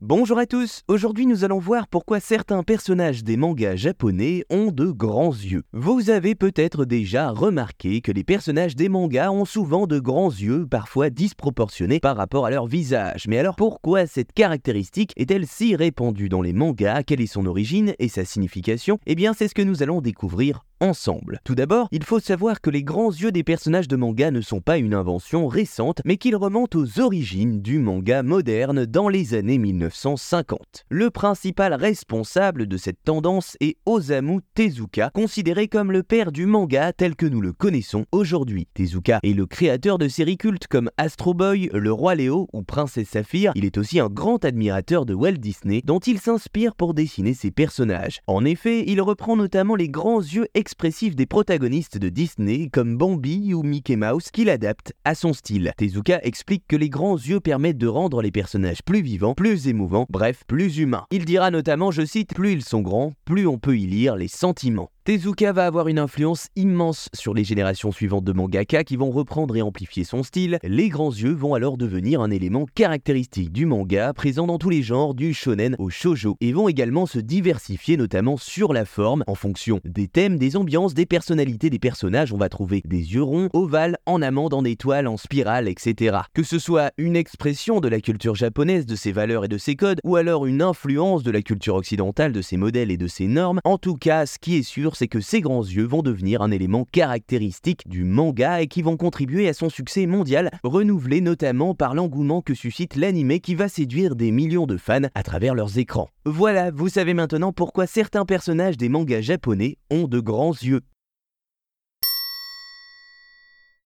Bonjour à tous, aujourd'hui nous allons voir pourquoi certains personnages des mangas japonais ont de grands yeux. Vous avez peut-être déjà remarqué que les personnages des mangas ont souvent de grands yeux, parfois disproportionnés par rapport à leur visage. Mais alors pourquoi cette caractéristique est-elle si répandue dans les mangas? Quelle est son origine et sa signification? Eh bien c'est ce que nous allons découvrir Tout d'abord, il faut savoir que les grands yeux des personnages de manga ne sont pas une invention récente, mais qu'ils remontent aux origines du manga moderne dans les années 1950. Le principal responsable de cette tendance est Osamu Tezuka, considéré comme le père du manga tel que nous le connaissons aujourd'hui. Tezuka est le créateur de séries cultes comme Astro Boy, Le Roi Léo ou Princesse Saphir. Il est aussi un grand admirateur de Walt Disney, dont il s'inspire pour dessiner ses personnages. En effet, il reprend notamment les grands yeux expressif des protagonistes de Disney comme Bambi ou Mickey Mouse qu'il adapte à son style. Tezuka explique que les grands yeux permettent de rendre les personnages plus vivants, plus émouvants, bref, plus humains. Il dira notamment, je cite, plus ils sont grands, plus on peut y lire les sentiments. Tezuka va avoir une influence immense sur les générations suivantes de mangaka qui vont reprendre et amplifier son style. Les grands yeux vont alors devenir un élément caractéristique du manga, présent dans tous les genres, du shonen au shojo, et vont également se diversifier notamment sur la forme, en fonction des thèmes, des ambiances, des personnalités des personnages. On va trouver des yeux ronds, ovales, en amande, en étoile, en spirale, etc. Que ce soit une expression de la culture japonaise, de ses valeurs et de ses codes, ou alors une influence de la culture occidentale, de ses modèles et de ses normes, en tout cas, ce qui est sûr, c'est que ces grands yeux vont devenir un élément caractéristique du manga et qui vont contribuer à son succès mondial, renouvelé notamment par l'engouement que suscite l'anime qui va séduire des millions de fans à travers leurs écrans. Voilà, vous savez maintenant pourquoi certains personnages des mangas japonais ont de grands yeux.